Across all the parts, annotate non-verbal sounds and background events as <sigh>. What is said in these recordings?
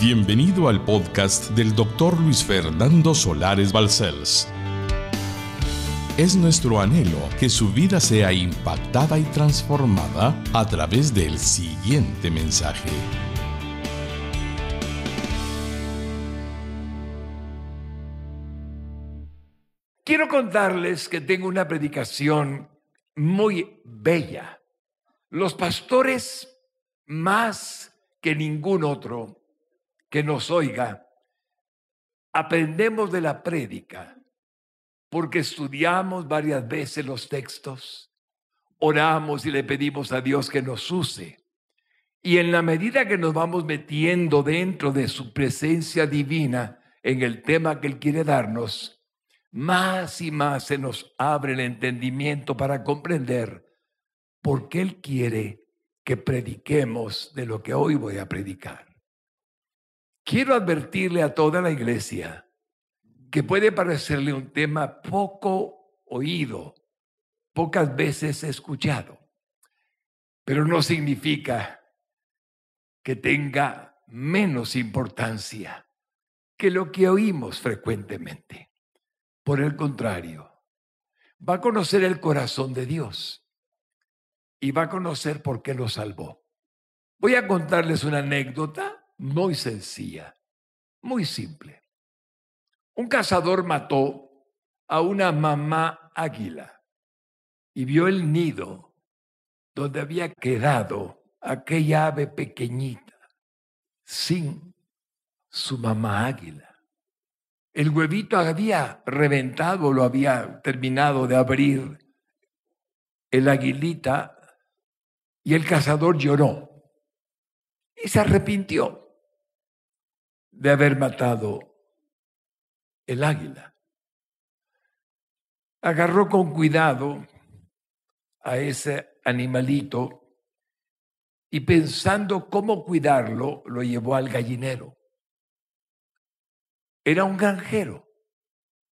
Bienvenido al podcast del doctor Luis Fernando Solares Balcells. Es nuestro anhelo que su vida sea impactada y transformada a través del siguiente mensaje. Quiero contarles que tengo una predicación muy bella. Los pastores, más que ningún otro que nos oiga, aprendemos de la prédica porque estudiamos varias veces los textos, oramos y le pedimos a Dios que nos use. Y en la medida que nos vamos metiendo dentro de su presencia divina en el tema que Él quiere darnos, más y más se nos abre el entendimiento para comprender por qué Él quiere que prediquemos de lo que hoy voy a predicar. Quiero advertirle a toda la iglesia que puede parecerle un tema poco oído, pocas veces escuchado, pero no significa que tenga menos importancia que lo que oímos frecuentemente. Por el contrario, va a conocer el corazón de Dios y va a conocer por qué lo salvó. Voy a contarles una anécdota muy sencilla, muy simple. Un cazador mató a una mamá águila y vio el nido donde había quedado aquella ave pequeñita sin su mamá águila. El huevito había reventado, lo había terminado de abrir el aguilita y el cazador lloró y se arrepintió de haber matado el águila. Agarró con cuidado a ese animalito y pensando cómo cuidarlo, lo llevó al gallinero. Era un granjero.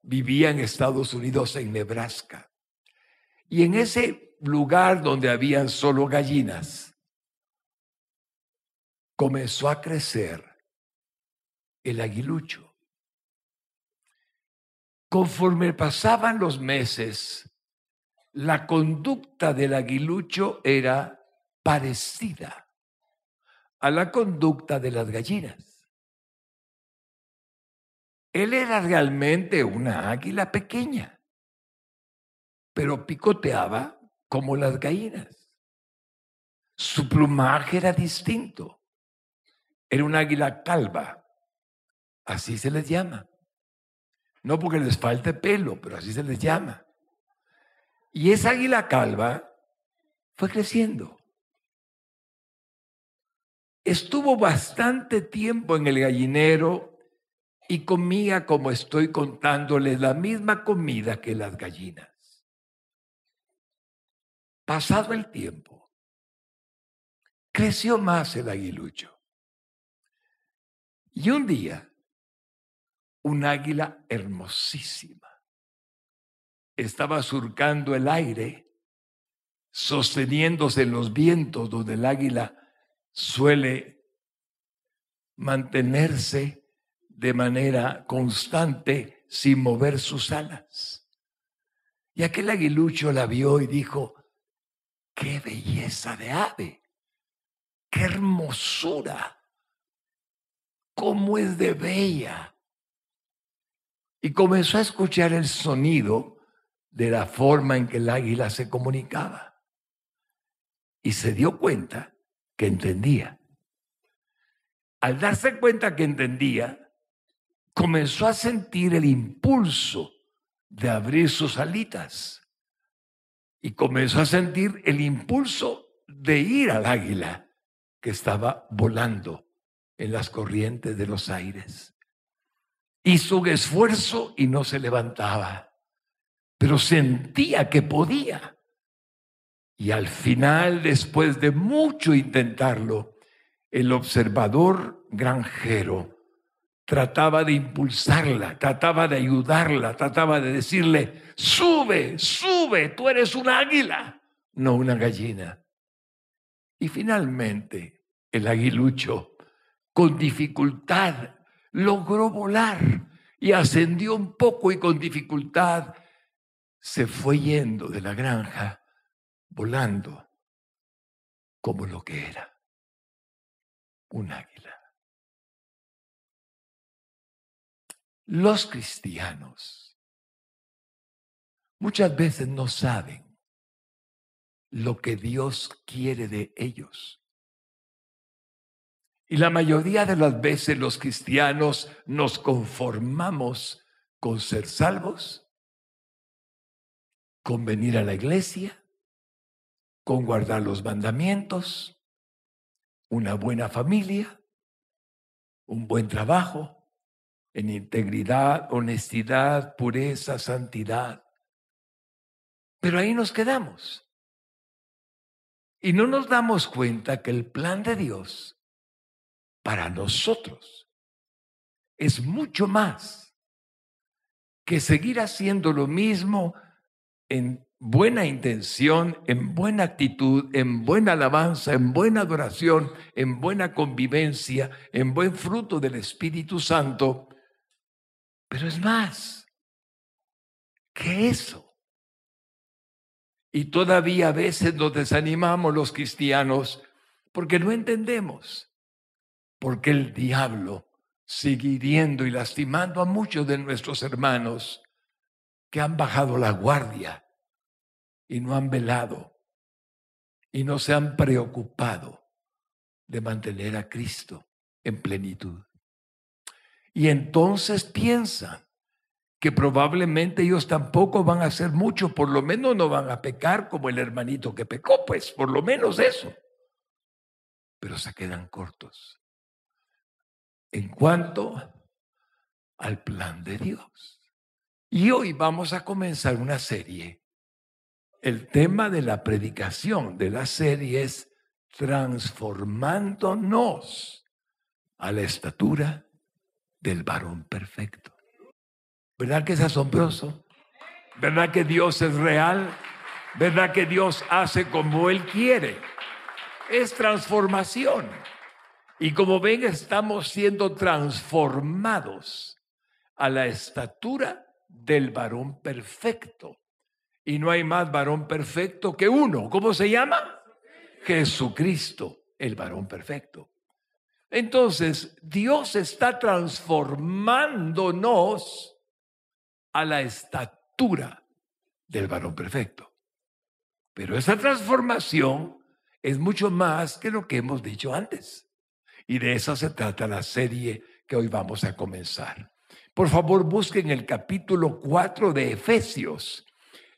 Vivía en Estados Unidos, en Nebraska. Y en ese lugar donde habían solo gallinas, comenzó a crecer el aguilucho. Conforme pasaban los meses, la conducta del aguilucho era parecida a la conducta de las gallinas. Él era realmente una águila pequeña, pero picoteaba como las gallinas. Su plumaje era distinto. Era un águila calva. Así se les llama. No porque les falte pelo, pero así se les llama. Y esa águila calva fue creciendo. Estuvo bastante tiempo en el gallinero y comía como estoy contándoles la misma comida que las gallinas. Pasado el tiempo, creció más el aguilucho. Y un día, un águila hermosísima estaba surcando el aire, sosteniéndose en los vientos donde el águila suele mantenerse de manera constante sin mover sus alas. Y aquel aguilucho la vio y dijo, qué belleza de ave, qué hermosura, cómo es de bella. Y comenzó a escuchar el sonido de la forma en que el águila se comunicaba. Y se dio cuenta que entendía. Al darse cuenta que entendía, comenzó a sentir el impulso de abrir sus alitas y comenzó a sentir el impulso de ir al águila que estaba volando en las corrientes de los aires. Hizo un esfuerzo y no se levantaba, pero sentía que podía. Y al final, después de mucho intentarlo, el observador granjero trataba de impulsarla, trataba de ayudarla, trataba de decirle, sube, sube, tú eres un águila, no una gallina. Y finalmente el aguilucho con dificultad logró volar y ascendió un poco y con dificultad se fue yendo de la granja volando como lo que era, un águila. Los cristianos muchas veces no saben lo que Dios quiere de ellos. Y la mayoría de las veces los cristianos nos conformamos con ser salvos, con venir a la iglesia, con guardar los mandamientos, una buena familia, un buen trabajo, en integridad, honestidad, pureza, santidad. Pero ahí nos quedamos. Y no nos damos cuenta que el plan de Dios para nosotros es mucho más que seguir haciendo lo mismo en buena intención, en buena actitud, en buena alabanza, en buena adoración, en buena convivencia, en buen fruto del Espíritu Santo, pero es más que eso. Y todavía a veces nos desanimamos los cristianos porque no entendemos porque el diablo sigue hiriendo y lastimando a muchos de nuestros hermanos que han bajado la guardia y no han velado y no se han preocupado de mantener a Cristo en plenitud. Y entonces piensan que probablemente ellos tampoco van a hacer mucho, por lo menos no van a pecar como el hermanito que pecó, pues por lo menos eso. Pero se quedan cortos en cuanto al plan de Dios. Y hoy vamos a comenzar una serie. El tema de la predicación de la serie es transformándonos a la estatura del varón perfecto. ¿Verdad que es asombroso? ¿Verdad que Dios es real? ¿Verdad que Dios hace como Él quiere? Es transformación. Y como ven, estamos siendo transformados a la estatura del varón perfecto. Y no hay más varón perfecto que uno. ¿Cómo se llama? Jesucristo, el varón perfecto. Entonces, Dios está transformándonos a la estatura del varón perfecto. Pero esa transformación es mucho más que lo que hemos dicho antes. Y de eso se trata la serie que hoy vamos a comenzar. Por favor, busquen el capítulo 4 de Efesios,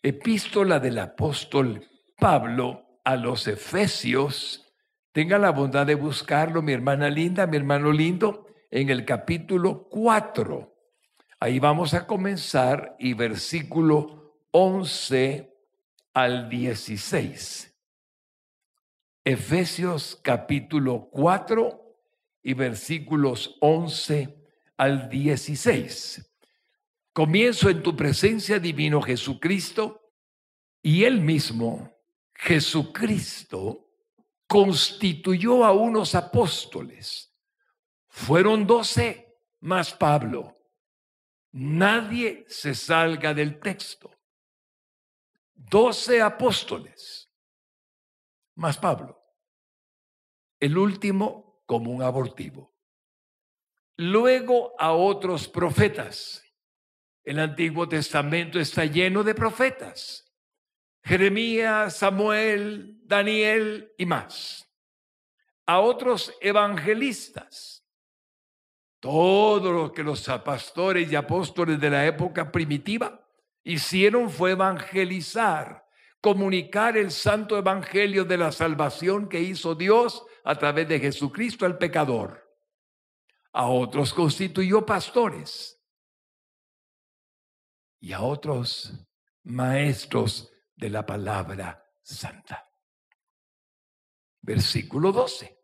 epístola del apóstol Pablo a los Efesios Tenga la bondad de buscarlo, mi hermana linda, mi hermano lindo, en el capítulo 4. Ahí vamos a comenzar y versículo 11 al 16. Efesios capítulo 4 y versículos 11 al 16. Comienzo en tu presencia, divino Jesucristo, y él mismo, Jesucristo, constituyó a unos apóstoles. Fueron doce más Pablo. Nadie se salga del texto. Doce apóstoles más Pablo. El último como un abortivo. Luego a otros profetas. El Antiguo Testamento está lleno de profetas. Jeremías, Samuel, Daniel y más. A otros evangelistas. Todo lo que los pastores y apóstoles de la época primitiva hicieron fue evangelizar, comunicar el santo evangelio de la salvación que hizo Dios a través de Jesucristo al pecador. A otros constituyó pastores y a otros maestros de la palabra santa. Versículo 12.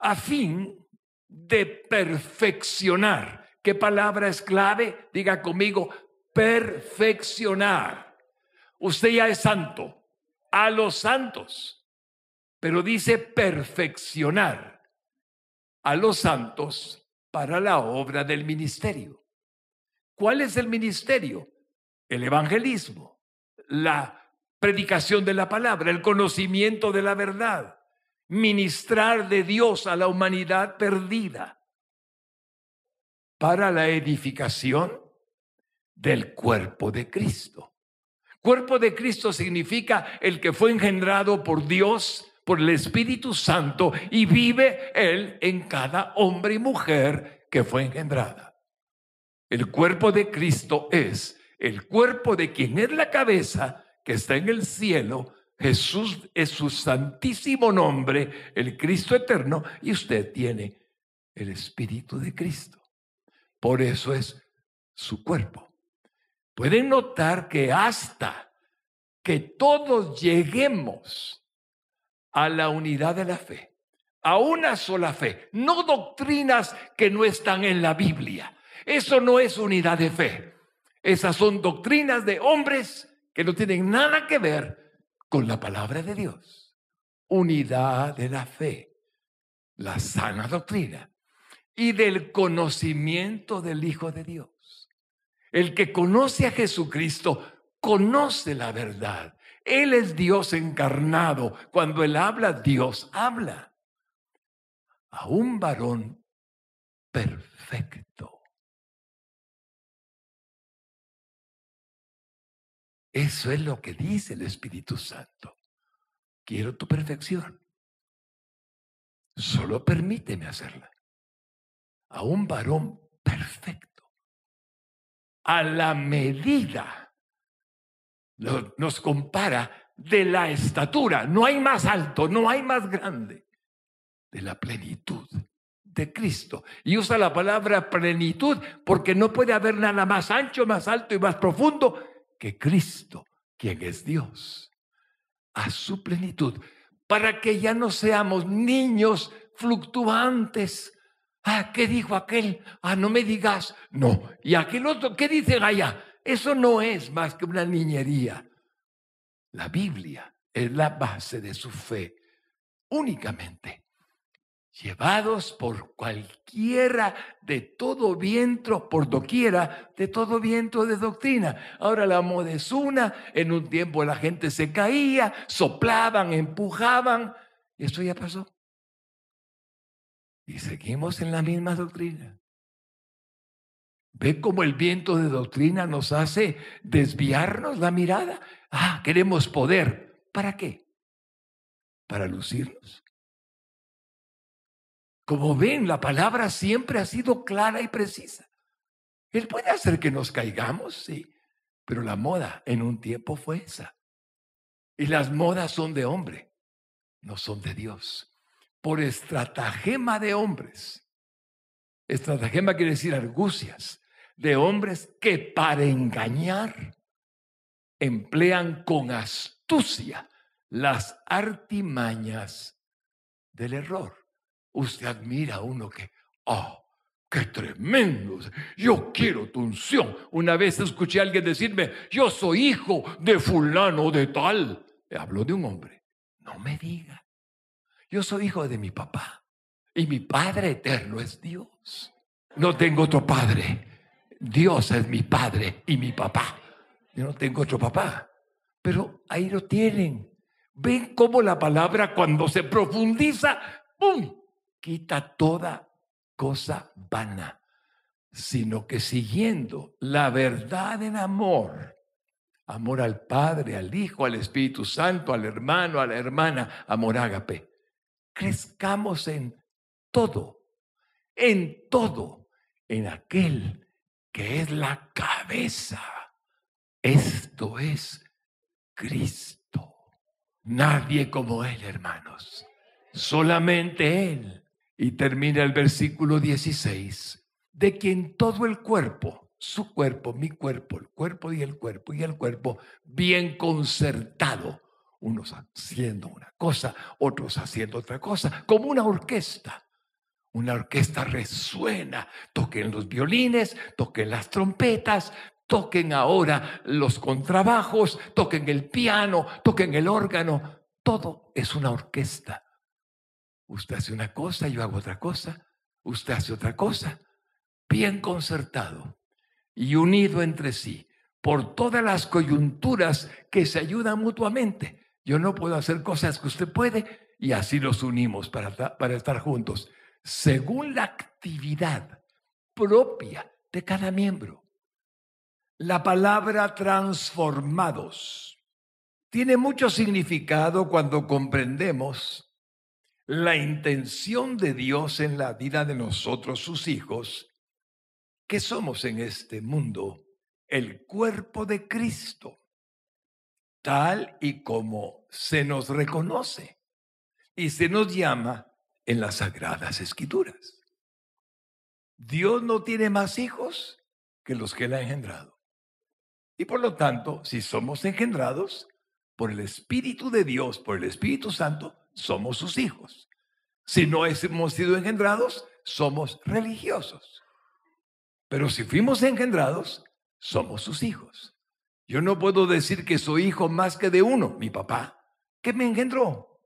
A fin de perfeccionar. ¿Qué palabra es clave? Diga conmigo, perfeccionar. Usted ya es santo, a los santos, pero dice perfeccionar. a los santos para la obra del ministerio. ¿Cuál es el ministerio? El evangelismo, la predicación de la palabra, el conocimiento de la verdad, ministrar de Dios a la humanidad perdida para la edificación del cuerpo de Cristo. Cuerpo de Cristo significa el que fue engendrado por Dios, por el Espíritu Santo, y vive Él en cada hombre y mujer que fue engendrada. El cuerpo de Cristo es el cuerpo de quien es la cabeza que está en el cielo. Jesús es su santísimo nombre, el Cristo eterno, y usted tiene el Espíritu de Cristo. Por eso es su cuerpo. Pueden notar que hasta que todos lleguemos a la unidad de la fe, a una sola fe, no doctrinas que no están en la Biblia. Eso no es unidad de fe. Esas son doctrinas de hombres que no tienen nada que ver con la palabra de Dios. Unidad de la fe, la sana doctrina y del conocimiento del Hijo de Dios. El que conoce a Jesucristo conoce la verdad. Él es Dios encarnado. Cuando Él habla, Dios habla. A un varón perfecto. Eso es lo que dice el Espíritu Santo. Quiero tu perfección. Solo permíteme hacerla a un varón perfecto, a la medida, nos compara de la estatura, no hay más alto, no hay más grande, de la plenitud de Cristo. Y usa la palabra plenitud porque no puede haber nada más ancho, más alto y más profundo que Cristo, quien es Dios, a su plenitud, para que ya no seamos niños fluctuantes Ah, ¿qué dijo aquel? Ah, no me digas. No. ¿Y aquel otro? ¿Qué dicen allá? Eso no es más que una niñería. La Biblia es la base de su fe únicamente. Llevados por cualquiera de todo viento, por doquiera, de todo viento de doctrina. Ahora la moda es una, en un tiempo la gente se caía, soplaban, empujaban. Eso ya pasó. Y seguimos en la misma doctrina. ¿Ve cómo el viento de doctrina nos hace desviarnos la mirada? Ah, queremos poder. ¿Para qué? Para lucirnos. Como ven, la palabra siempre ha sido clara y precisa. Él puede hacer que nos caigamos, sí, pero la moda en un tiempo fue esa. Y las modas son de hombre, no son de Dios por estratagema de hombres. Estratagema quiere decir argucias de hombres que para engañar emplean con astucia las artimañas del error. Usted admira a uno que, oh, qué tremendo, yo quiero tu unción. Una vez escuché a alguien decirme, yo soy hijo de fulano de tal. Habló de un hombre. No me diga. Yo soy hijo de mi papá y mi Padre eterno es Dios. No tengo otro Padre. Dios es mi Padre y mi papá. Yo no tengo otro papá. Pero ahí lo tienen. Ven cómo la palabra cuando se profundiza, ¡pum! quita toda cosa vana, sino que siguiendo la verdad en amor, amor al Padre, al Hijo, al Espíritu Santo, al hermano, a la hermana, amor ágape crezcamos en todo, en todo, en aquel que es la cabeza. Esto es Cristo. Nadie como Él, hermanos. Solamente Él. Y termina el versículo 16, de quien todo el cuerpo, su cuerpo, mi cuerpo, el cuerpo y el cuerpo y el cuerpo, bien concertado unos haciendo una cosa, otros haciendo otra cosa, como una orquesta. Una orquesta resuena, toquen los violines, toquen las trompetas, toquen ahora los contrabajos, toquen el piano, toquen el órgano. Todo es una orquesta. Usted hace una cosa, yo hago otra cosa, usted hace otra cosa, bien concertado y unido entre sí por todas las coyunturas que se ayudan mutuamente. Yo no puedo hacer cosas que usted puede y así los unimos para, para estar juntos, según la actividad propia de cada miembro. La palabra transformados tiene mucho significado cuando comprendemos la intención de Dios en la vida de nosotros, sus hijos, que somos en este mundo el cuerpo de Cristo, tal y como se nos reconoce y se nos llama en las sagradas escrituras. Dios no tiene más hijos que los que él ha engendrado. Y por lo tanto, si somos engendrados por el Espíritu de Dios, por el Espíritu Santo, somos sus hijos. Si no hemos sido engendrados, somos religiosos. Pero si fuimos engendrados, somos sus hijos. Yo no puedo decir que soy hijo más que de uno, mi papá, que me engendró.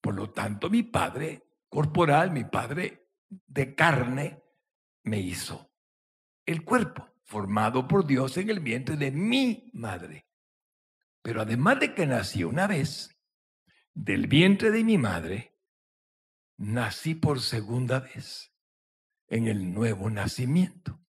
Por lo tanto, mi padre corporal, mi padre de carne, me hizo el cuerpo formado por Dios en el vientre de mi madre. Pero además de que nací una vez, del vientre de mi madre, nací por segunda vez en el nuevo nacimiento.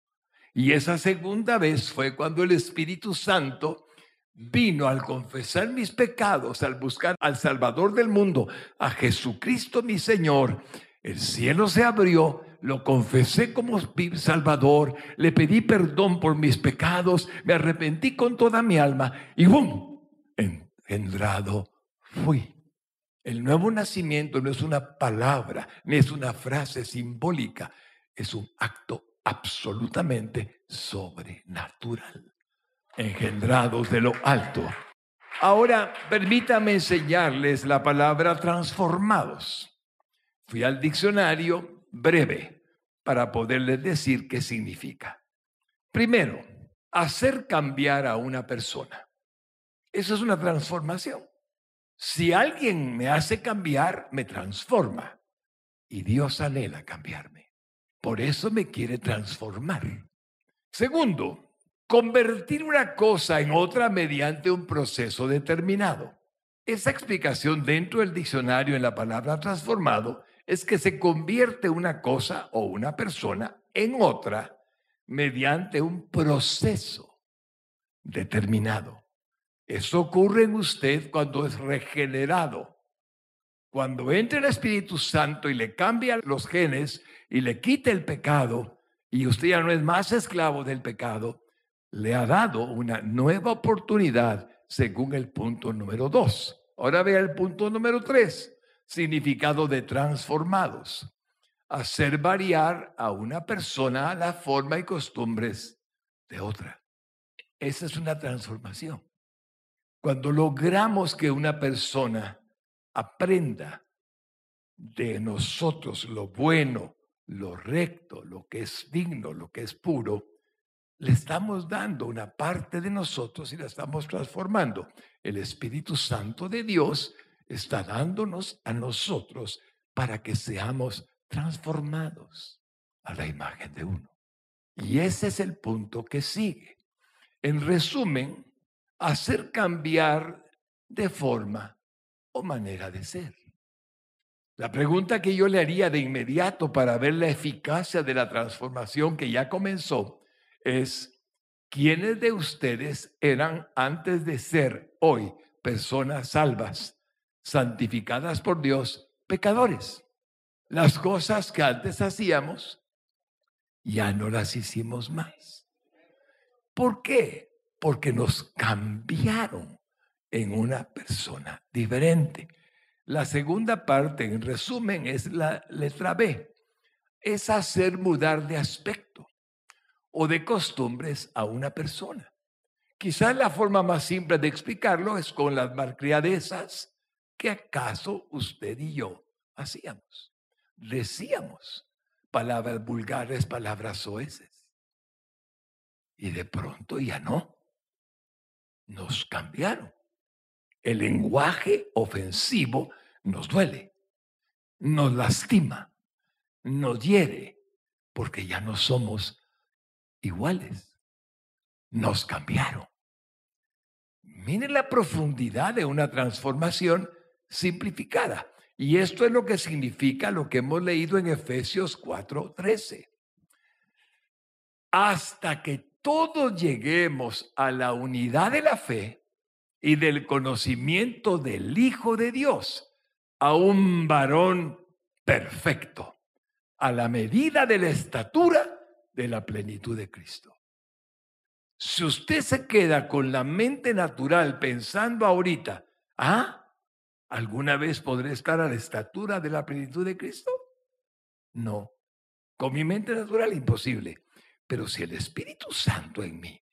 Y esa segunda vez fue cuando el Espíritu Santo vino al confesar mis pecados, al buscar al Salvador del mundo, a Jesucristo mi Señor. El cielo se abrió, lo confesé como Salvador, le pedí perdón por mis pecados, me arrepentí con toda mi alma y ¡bum! Engendrado fui. El nuevo nacimiento no es una palabra, ni es una frase simbólica, es un acto absolutamente sobrenatural, engendrados de lo alto. Ahora, permítame enseñarles la palabra transformados. Fui al diccionario breve para poderles decir qué significa. Primero, hacer cambiar a una persona. Eso es una transformación. Si alguien me hace cambiar, me transforma. Y Dios anhela cambiarme. Por eso me quiere transformar. Segundo, convertir una cosa en otra mediante un proceso determinado. Esa explicación dentro del diccionario en la palabra transformado es que se convierte una cosa o una persona en otra mediante un proceso determinado. Eso ocurre en usted cuando es regenerado. Cuando entra el Espíritu Santo y le cambia los genes y le quita el pecado, y usted ya no es más esclavo del pecado, le ha dado una nueva oportunidad según el punto número dos. Ahora vea el punto número tres, significado de transformados. Hacer variar a una persona la forma y costumbres de otra. Esa es una transformación. Cuando logramos que una persona aprenda de nosotros lo bueno, lo recto, lo que es digno, lo que es puro, le estamos dando una parte de nosotros y la estamos transformando. El Espíritu Santo de Dios está dándonos a nosotros para que seamos transformados a la imagen de uno. Y ese es el punto que sigue. En resumen, hacer cambiar de forma o manera de ser. La pregunta que yo le haría de inmediato para ver la eficacia de la transformación que ya comenzó es, ¿quiénes de ustedes eran antes de ser hoy personas salvas, santificadas por Dios, pecadores? Las cosas que antes hacíamos, ya no las hicimos más. ¿Por qué? Porque nos cambiaron en una persona diferente. La segunda parte, en resumen, es la letra B. Es hacer mudar de aspecto o de costumbres a una persona. Quizás la forma más simple de explicarlo es con las malcriadezas que acaso usted y yo hacíamos. Decíamos palabras vulgares, palabras soeces. Y de pronto ya no. Nos cambiaron. El lenguaje ofensivo nos duele, nos lastima. nos hiere porque ya no somos iguales. Nos cambiaron. Miren la profundidad de una transformación simplificada. Y esto es lo que significa lo que hemos leído en Efesios 4:13. Hasta que todos lleguemos a la unidad de la fe y del conocimiento del Hijo de Dios, a un varón perfecto, a la medida de la estatura de la plenitud de Cristo. Si usted se queda con la mente natural pensando ahorita, ah, ¿alguna vez podré estar a la estatura de la plenitud de Cristo? No. Con mi mente natural, imposible. Pero si el Espíritu Santo en mí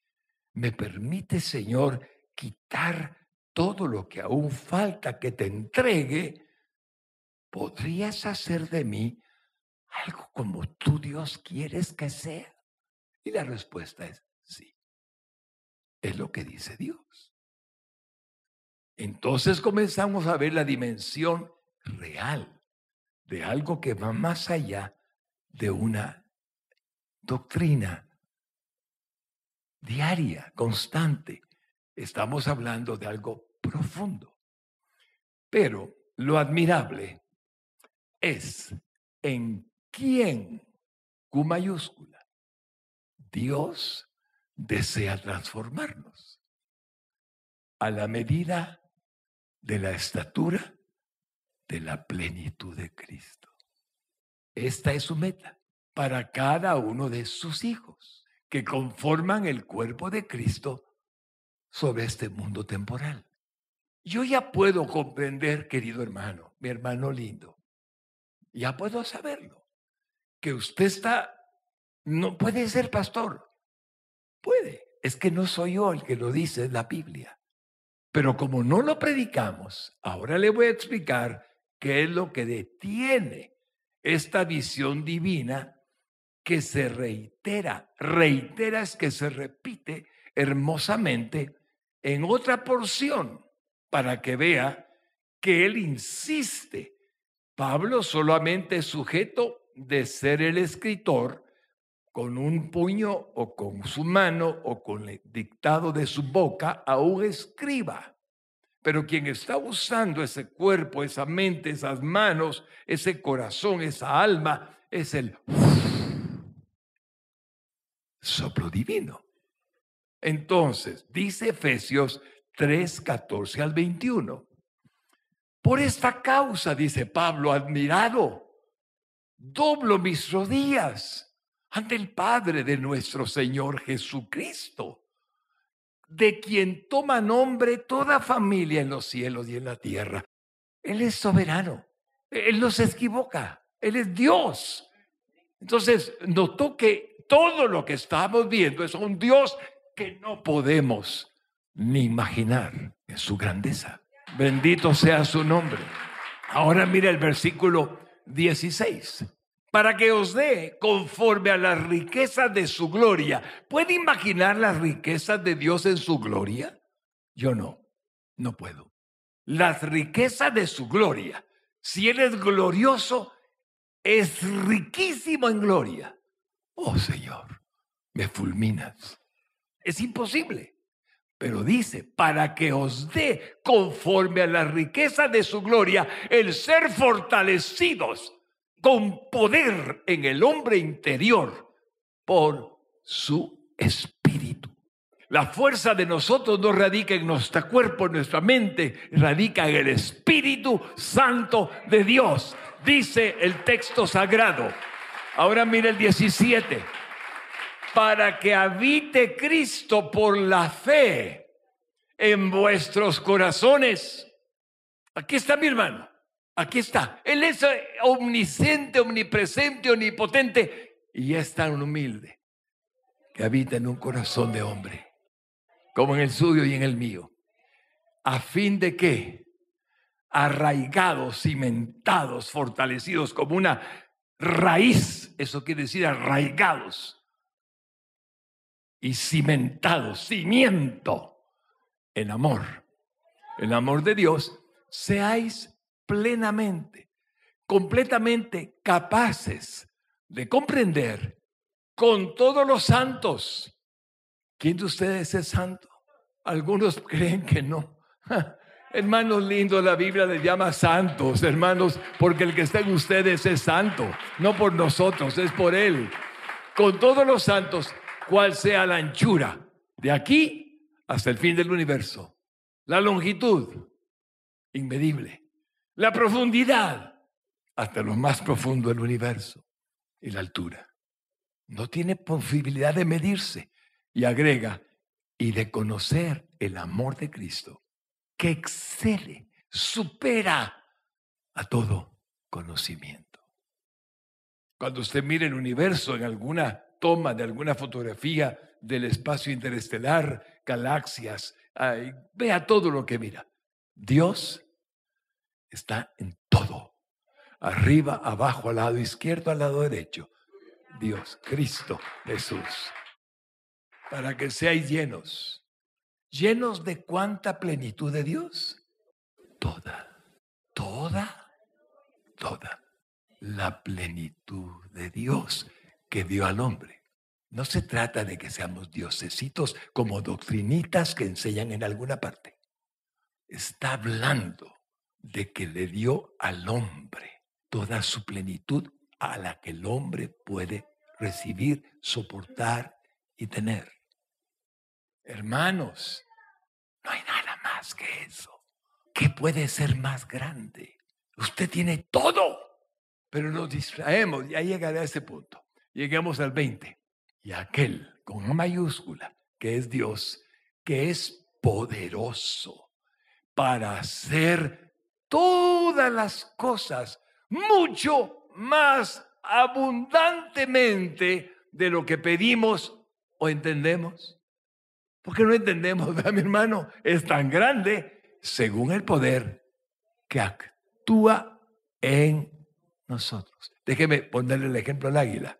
me permite, Señor, quitar todo lo que aún falta que te entregue, ¿podrías hacer de mí algo como tú, Dios, quieres que sea? Y la respuesta es sí. Es lo que dice Dios. Entonces comenzamos a ver la dimensión real de algo que va más allá de una doctrina diaria, constante. Estamos hablando de algo profundo. Pero lo admirable es en quién, Q mayúscula, Dios desea transformarnos a la medida de la estatura de la plenitud de Cristo. Esta es su meta para cada uno de sus hijos que conforman el cuerpo de Cristo sobre este mundo temporal. Yo ya puedo comprender, querido hermano, mi hermano lindo, ya puedo saberlo, que usted está, no puede ser pastor, puede, es que no soy yo el que lo dice, en la Biblia. Pero como no lo predicamos, ahora le voy a explicar qué es lo que detiene esta visión divina que se reitera. Reitera es que se repite hermosamente en otra porción para que vea que él insiste. Pablo solamente es sujeto de ser el escritor con un puño o con su mano o con el dictado de su boca a un escriba. Pero quien está usando ese cuerpo, esa mente, esas manos, ese corazón, esa alma, es el soplo divino. Entonces, dice Efesios 3, 14 al 21. Por esta causa, dice Pablo, admirado, doblo mis rodillas ante el Padre de nuestro Señor Jesucristo, de quien toma nombre toda familia en los cielos y en la tierra. Él es soberano, Él no se equivoca, Él es Dios. Entonces, notó que todo lo que estamos viendo es un Dios que no podemos ni imaginar en su grandeza. Bendito sea su nombre. Ahora mira el versículo 16 para que os dé conforme a las riquezas de su gloria. ¿Puede imaginar las riquezas de Dios en su gloria? Yo no, no puedo. Las riquezas de su gloria. Si Él es glorioso, es riquísimo en gloria. Oh Señor, me fulminas. Es imposible. Pero dice, para que os dé conforme a las riquezas de su gloria el ser fortalecidos con poder en el hombre interior por su espíritu. La fuerza de nosotros no radica en nuestro cuerpo, en nuestra mente, radica en el Espíritu Santo de Dios, dice el texto sagrado. Ahora mire el 17. Para que habite Cristo por la fe en vuestros corazones. Aquí está mi hermano. Aquí está. Él es eh, omnisciente, omnipresente, omnipotente y es tan humilde que habita en un corazón de hombre, como en el suyo y en el mío. A fin de que, arraigados, cimentados, fortalecidos como una raíz, eso quiere decir arraigados y cimentados, cimiento, en amor, el amor de Dios, seáis plenamente completamente capaces de comprender con todos los santos. ¿Quién de ustedes es santo? Algunos <laughs> creen que no. <laughs> Hermanos lindos, la Biblia les llama santos, hermanos, porque el que está en ustedes es santo, no por nosotros, es por Él. Con todos los santos, cual sea la anchura, de aquí hasta el fin del universo, la longitud, inmedible, la profundidad, hasta lo más profundo del universo, y la altura. No tiene posibilidad de medirse. Y agrega, y de conocer el amor de Cristo que excede, supera a todo conocimiento. Cuando usted mire el universo en alguna toma de alguna fotografía del espacio interestelar, galaxias, vea todo lo que mira. Dios está en todo. Arriba, abajo, al lado izquierdo, al lado derecho. Dios, Cristo, Jesús. Para que seáis llenos llenos de cuánta plenitud de Dios? Toda, toda, toda la plenitud de Dios que dio al hombre. No se trata de que seamos diosesitos como doctrinitas que enseñan en alguna parte. Está hablando de que le dio al hombre toda su plenitud a la que el hombre puede recibir, soportar y tener. Hermanos, no hay nada más que eso. ¿Qué puede ser más grande? Usted tiene todo, pero nos distraemos. Ya llegaré a ese punto. Lleguemos al 20. Y aquel con mayúscula, que es Dios, que es poderoso para hacer todas las cosas mucho más abundantemente de lo que pedimos o entendemos. Porque no entendemos, <laughs> mi hermano? Es tan grande según el poder que actúa en nosotros. Déjeme ponerle el ejemplo al águila.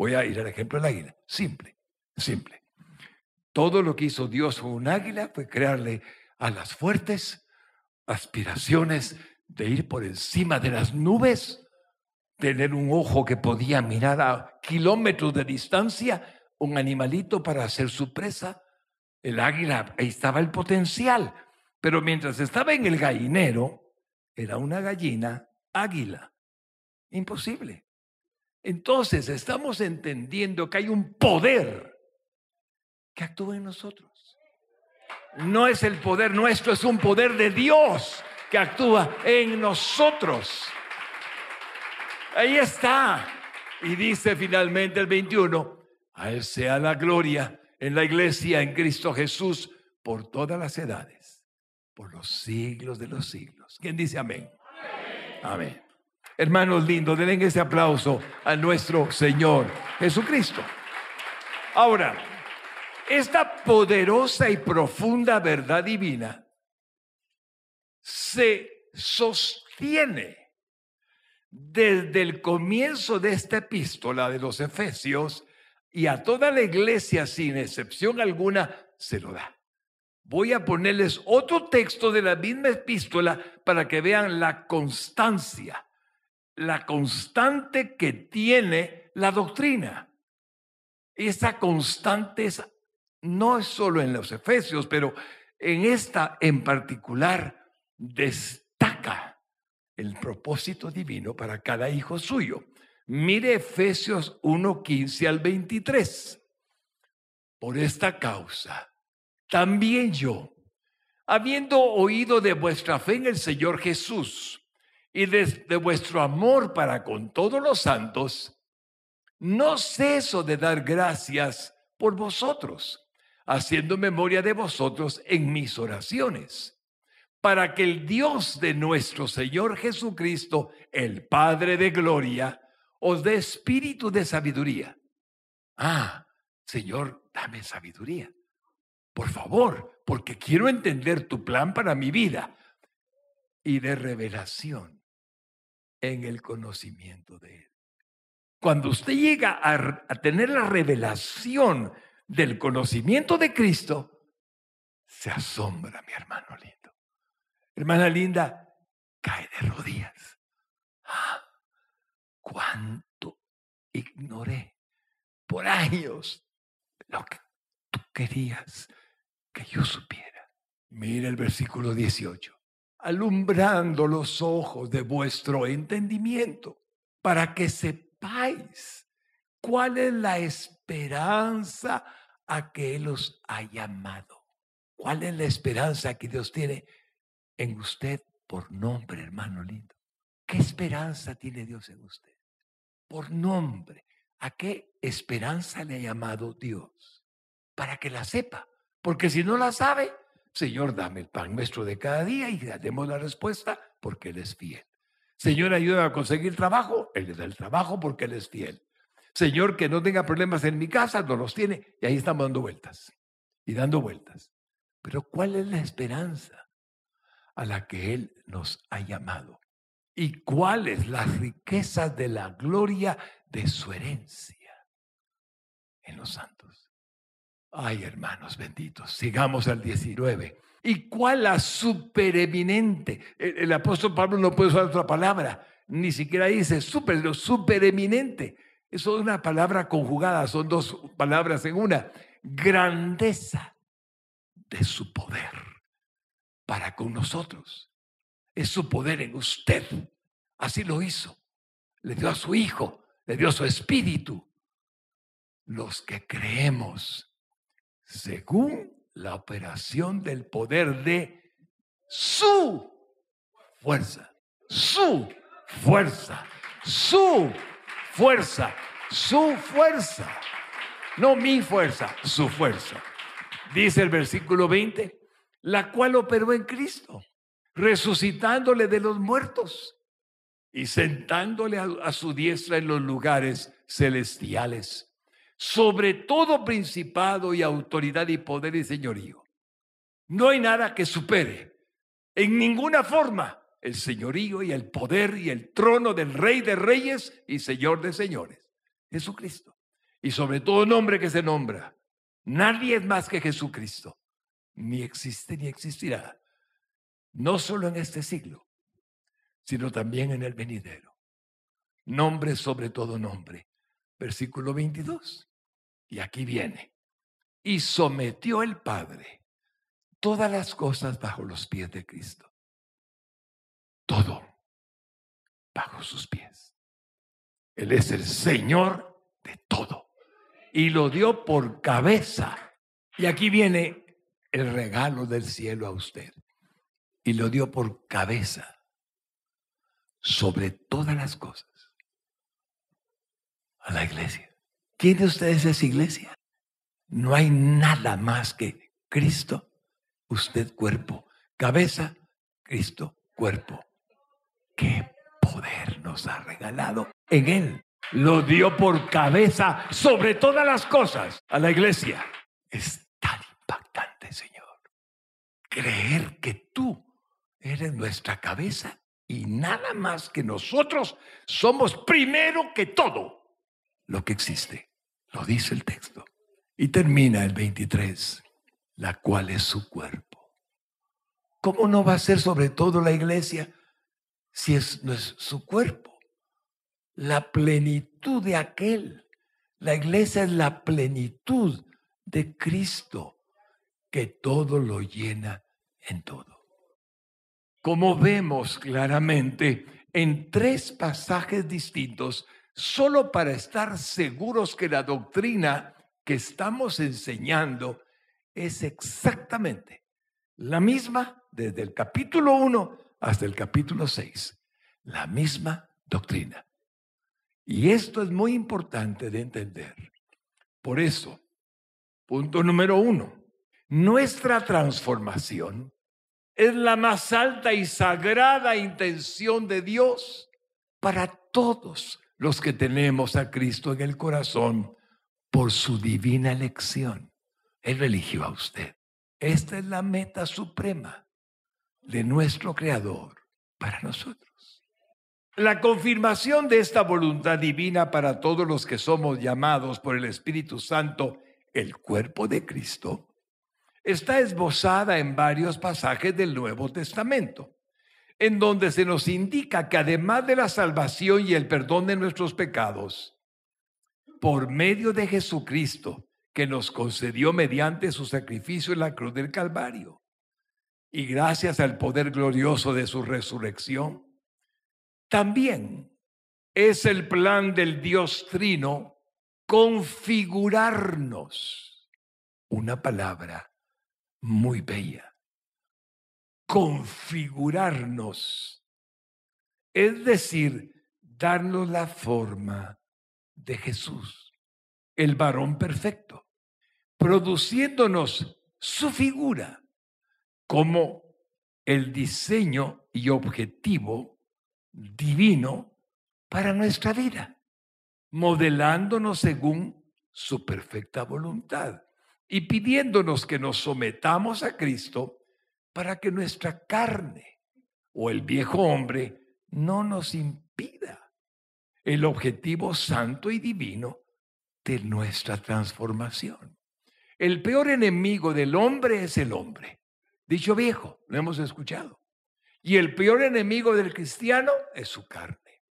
Voy a ir al ejemplo del águila. Simple, simple. Todo lo que hizo Dios con un águila fue crearle a las fuertes aspiraciones de ir por encima de las nubes, tener un ojo que podía mirar a kilómetros de distancia, un animalito para hacer su presa, el águila, ahí estaba el potencial. Pero mientras estaba en el gallinero, era una gallina águila. Imposible. Entonces estamos entendiendo que hay un poder que actúa en nosotros. No es el poder nuestro, es un poder de Dios que actúa en nosotros. Ahí está. Y dice finalmente el 21, a Él sea la gloria en la iglesia, en Cristo Jesús, por todas las edades, por los siglos de los siglos. ¿Quién dice amén? Amén. Hermanos lindos, den ese aplauso a nuestro Señor Jesucristo. Ahora, esta poderosa y profunda verdad divina se sostiene desde el comienzo de esta epístola de los Efesios y a toda la iglesia, sin excepción alguna, se lo da. Voy a ponerles otro texto de la misma epístola para que vean la constancia, la constante que tiene la doctrina. Esa constante no es solo en los Efesios, pero en esta en particular destaca el propósito divino para cada hijo suyo. Mire Efesios 1, 15 al 23. Por esta causa, también yo, habiendo oído de vuestra fe en el Señor Jesús y de, de vuestro amor para con todos los santos, no ceso de dar gracias por vosotros, haciendo memoria de vosotros en mis oraciones, para que el Dios de nuestro Señor Jesucristo, el Padre de Gloria, os dé espíritu de sabiduría. Ah, Señor, dame sabiduría. Por favor, porque quiero entender tu plan para mi vida. Y de revelación en el conocimiento de Él. Cuando usted llega a, tener la revelación del conocimiento de Cristo, se asombra, mi hermano lindo. Hermana linda, cae de rodillas. ¡Ah! cuánto ignoré por años lo que tú querías que yo supiera. Mira el versículo 18. Alumbrando los ojos de vuestro entendimiento para que sepáis cuál es la esperanza a que Él os ha llamado. ¿Cuál es la esperanza que Dios tiene en usted por nombre, hermano lindo? ¿Qué esperanza tiene Dios en usted? Por nombre. ¿A qué esperanza le ha llamado Dios? Para que la sepa. Porque si no la sabe, Señor, dame el pan nuestro de cada día y demos la respuesta porque Él es fiel. Señor, ayúdame a conseguir trabajo. Él le da el trabajo porque Él es fiel. Señor, que no tenga problemas en mi casa, no los tiene. Y ahí estamos dando vueltas y dando vueltas. Pero ¿cuál es la esperanza a la que Él nos ha llamado? ¿Y cuáles las riquezas de la gloria de su herencia en los santos? Ay, hermanos benditos, sigamos al 19. ¿Y cuál la supereminente? El, apóstol Pablo no puede usar otra palabra, ni siquiera dice super, lo supereminente eso es una palabra conjugada, son dos palabras en una. Grandeza de su poder para con nosotros. Es su poder en usted. Así lo hizo. Le dio a su Hijo, le dio a su Espíritu. Los que creemos según la operación del poder de su fuerza, su fuerza, su fuerza, su fuerza. No mi fuerza, su fuerza. Dice el versículo 20, la cual operó en Cristo, resucitándole de los muertos y sentándole a, su diestra en los lugares celestiales, sobre todo principado y autoridad y poder y señorío. No hay nada que supere en ninguna forma el señorío y el poder y el trono del Rey de Reyes y Señor de Señores, Jesucristo. Y sobre todo nombre que se nombra, nadie es más que Jesucristo, ni existe ni existirá, no solo en este siglo, sino también en el venidero. Nombre sobre todo nombre. Versículo 22. Y aquí viene. Y sometió el Padre todas las cosas bajo los pies de Cristo todo bajo sus pies. Él es el Señor de todo. Y lo dio por cabeza. Y aquí viene el regalo del cielo a usted. Y lo dio por cabeza sobre todas las cosas a la iglesia. ¿Quién de ustedes es iglesia? No hay nada más que Cristo, usted cuerpo, cabeza, Cristo, cuerpo qué poder nos ha regalado en Él. Lo dio por cabeza sobre todas las cosas a la iglesia. Es tan impactante, Señor. Creer que tú eres nuestra cabeza y nada más que nosotros somos primero que todo lo que existe. Lo dice el texto. Y termina el 23, la cual es su cuerpo. ¿Cómo no va a ser sobre todo la iglesia? si es, no es su cuerpo. La plenitud de aquel. La iglesia es la plenitud de Cristo que todo lo llena en todo. Como vemos claramente en tres pasajes distintos, solo para estar seguros que la doctrina que estamos enseñando es exactamente la misma desde el capítulo 1 hasta el capítulo 6, la misma doctrina. Y esto es muy importante de entender. Por eso, punto número uno, nuestra transformación es la más alta y sagrada intención de Dios para todos los que tenemos a Cristo en el corazón por su divina elección. Él eligió a usted. Esta es la meta suprema de nuestro Creador para nosotros. La confirmación de esta voluntad divina para todos los que somos llamados por el Espíritu Santo el cuerpo de Cristo está esbozada en varios pasajes del Nuevo Testamento. En donde se nos indica que además de la salvación y el perdón de nuestros pecados, por medio de Jesucristo, que nos concedió mediante su sacrificio en la cruz del Calvario, y gracias al poder glorioso de su resurrección, también es el plan del Dios Trino configurarnos. Una palabra muy bella. Configurarnos. Es decir, darnos la forma de Jesús, el varón perfecto, produciéndonos su figura como el diseño y objetivo divino para nuestra vida, modelándonos según su perfecta voluntad y pidiéndonos que nos sometamos a Cristo para que nuestra carne o el viejo hombre no nos impida el objetivo santo y divino de nuestra transformación. El peor enemigo del hombre es el hombre. Dicho viejo, lo hemos escuchado. Y el peor enemigo del cristiano es su carne.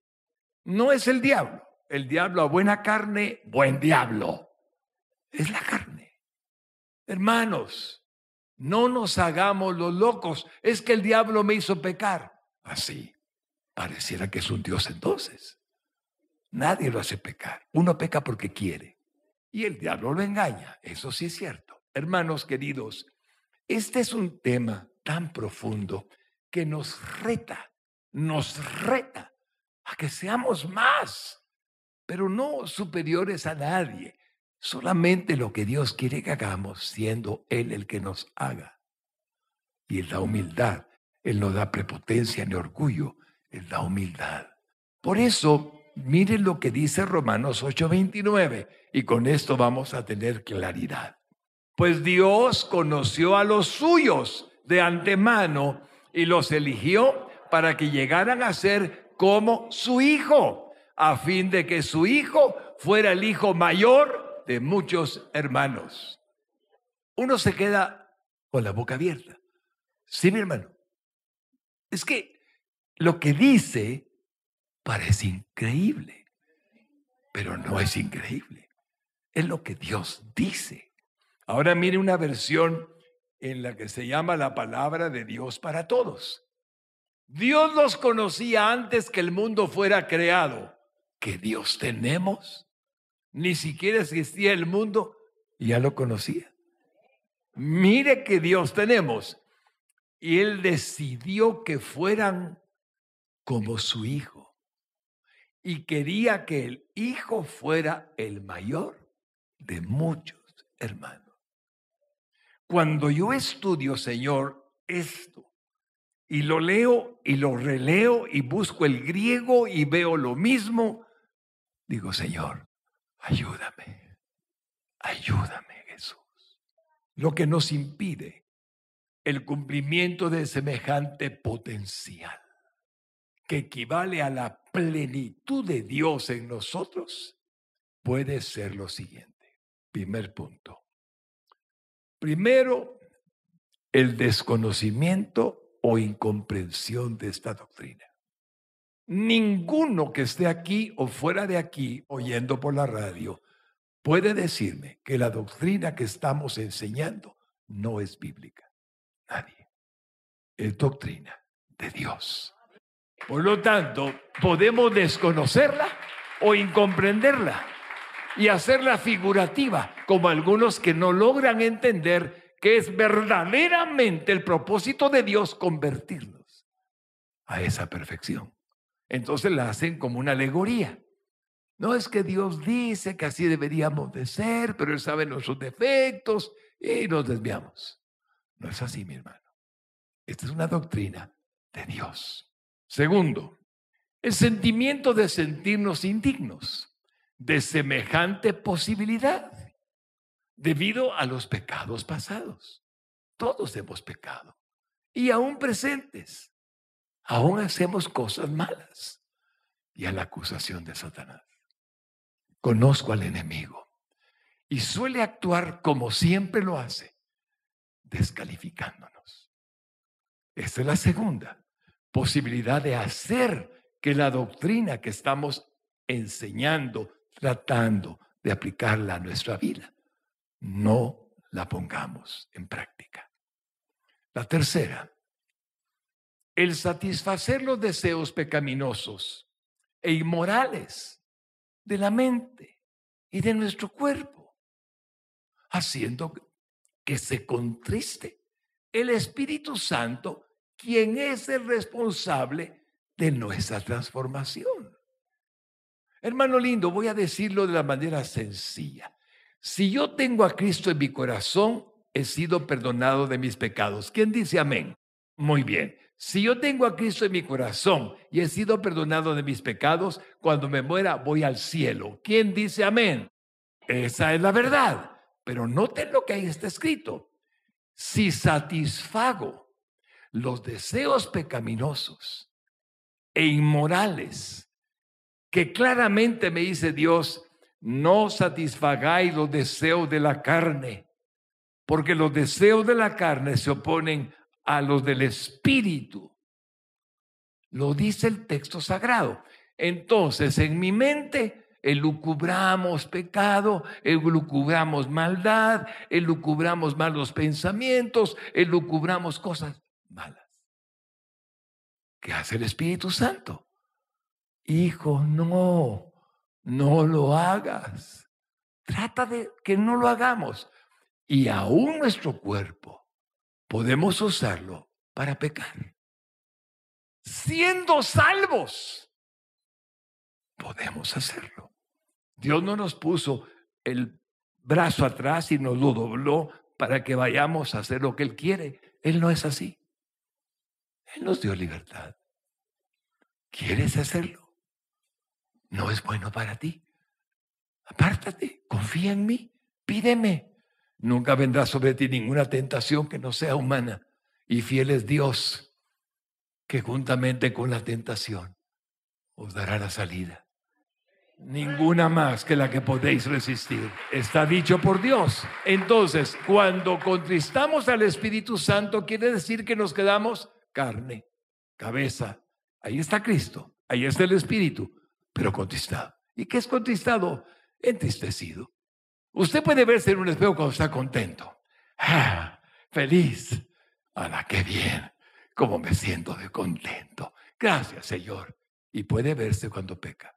No es el diablo. El diablo a buena carne, buen diablo. Es la carne. Hermanos, no nos hagamos los locos. Es que el diablo me hizo pecar. Así. Pareciera que es un Dios entonces. Nadie lo hace pecar. Uno peca porque quiere. Y el diablo lo engaña. Eso sí es cierto. Hermanos queridos, este es un tema tan profundo que nos reta, nos reta a que seamos más, pero no superiores a nadie, solamente lo que Dios quiere que hagamos, siendo Él el que nos haga. Y en la humildad, Él no da prepotencia ni orgullo, Él da humildad. Por eso, miren lo que dice Romanos 8:29, y con esto vamos a tener claridad. Pues Dios conoció a los suyos de antemano y los eligió para que llegaran a ser como su hijo, a fin de que su hijo fuera el hijo mayor de muchos hermanos. Uno se queda con la boca abierta. Sí, mi hermano. Es que lo que dice parece increíble, pero no es increíble. Es lo que Dios dice. Ahora mire una versión en la que se llama la palabra de Dios para todos. Dios los conocía antes que el mundo fuera creado. ¿Qué Dios tenemos? Ni siquiera existía el mundo ya lo conocía. Mire que Dios tenemos. Y Él decidió que fueran como su hijo. Y quería que el hijo fuera el mayor de muchos hermanos. Cuando yo estudio, Señor, esto, y lo leo y lo releo y busco el griego y veo lo mismo, digo, Señor, ayúdame, ayúdame, Jesús. Lo que nos impide el cumplimiento de semejante potencial, que equivale a la plenitud de Dios en nosotros, puede ser lo siguiente. Primer punto Primero, el desconocimiento o incomprensión de esta doctrina. Ninguno que esté aquí o fuera de aquí oyendo por la radio puede decirme que la doctrina que estamos enseñando no es bíblica. Nadie. Es doctrina de Dios. Por lo tanto, podemos desconocerla o incomprenderla y hacerla figurativa, como algunos que no logran entender que es verdaderamente el propósito de Dios convertirnos a esa perfección. Entonces la hacen como una alegoría. No es que Dios dice que así deberíamos de ser, pero Él sabe nuestros defectos y nos desviamos. No es así, mi hermano. Esta es una doctrina de Dios. Segundo, el sentimiento de sentirnos indignos de semejante posibilidad debido a los pecados pasados. Todos hemos pecado y aún presentes. Aún hacemos cosas malas y a la acusación de Satanás. Conozco al enemigo y suele actuar como siempre lo hace, descalificándonos. Esta es la segunda. posibilidad de hacer que la doctrina que estamos enseñando, tratando de aplicarla a nuestra vida, no la pongamos en práctica. La tercera, el satisfacer los deseos pecaminosos e inmorales de la mente y de nuestro cuerpo, haciendo que se contriste el Espíritu Santo, quien es el responsable de nuestra transformación. Hermano lindo, voy a decirlo de la manera sencilla. Si yo tengo a Cristo en mi corazón, he sido perdonado de mis pecados. ¿Quién dice amén? Muy bien. Si yo tengo a Cristo en mi corazón y he sido perdonado de mis pecados, cuando me muera voy al cielo. ¿Quién dice amén? Esa es la verdad. Pero noten lo que ahí está escrito. Si satisfago los deseos pecaminosos e inmorales, que claramente me dice Dios, no satisfagáis los deseos de la carne, porque los deseos de la carne se oponen a los del Espíritu. Lo dice el texto sagrado. Entonces, en mi mente, elucubramos pecado, elucubramos maldad, elucubramos malos pensamientos, elucubramos cosas malas. ¿Qué hace el Espíritu Santo? Hijo, no, no lo hagas. Trata de que no lo hagamos. Y aún nuestro cuerpo podemos usarlo para pecar. Siendo salvos, podemos hacerlo. Dios no nos puso el brazo atrás y nos lo dobló para que vayamos a hacer lo que Él quiere. Él no es así. Él nos dio libertad. ¿Quieres hacerlo? No es bueno para ti. Apártate, confía en mí, pídeme. Nunca vendrá sobre ti ninguna tentación que no sea humana. Y fiel es Dios, que juntamente con la tentación os dará la salida. Ninguna más que la que podéis resistir. Está dicho por Dios. Entonces, cuando contristamos al Espíritu Santo, quiere decir que nos quedamos carne, cabeza. Ahí está Cristo, ahí está el Espíritu, pero contristado. ¿Y qué es contristado? Entristecido. Usted puede verse en un espejo cuando está contento. Ah, feliz. ¡Hala, qué bien! ¿Cómo me siento de contento? Gracias, Señor. Y puede verse cuando peca.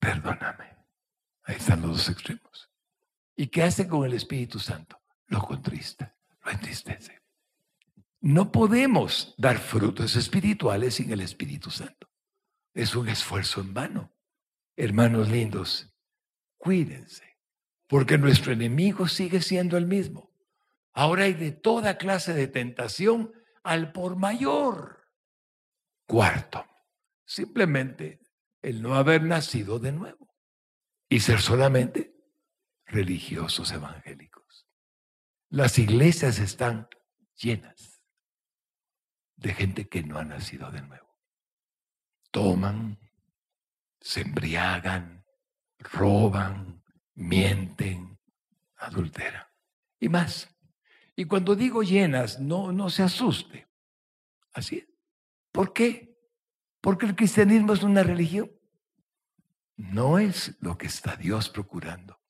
Perdóname. Ahí están los dos extremos. ¿Y qué hace con el Espíritu Santo? Lo contrista, lo entristece. No podemos dar frutos espirituales sin el Espíritu Santo. Es un esfuerzo en vano. Hermanos lindos, cuídense porque nuestro enemigo sigue siendo el mismo. Ahora hay de toda clase de tentación al por mayor. Cuarto, simplemente el no haber nacido de nuevo y ser solamente religiosos evangélicos. Las iglesias están llenas de gente que no ha nacido de nuevo. Toman, se embriagan, roban, mienten, adulteran y más. Y cuando digo llenas, no, no se asuste. Así. ¿Por qué? Porque el cristianismo es una religión. No es lo que está Dios procurando.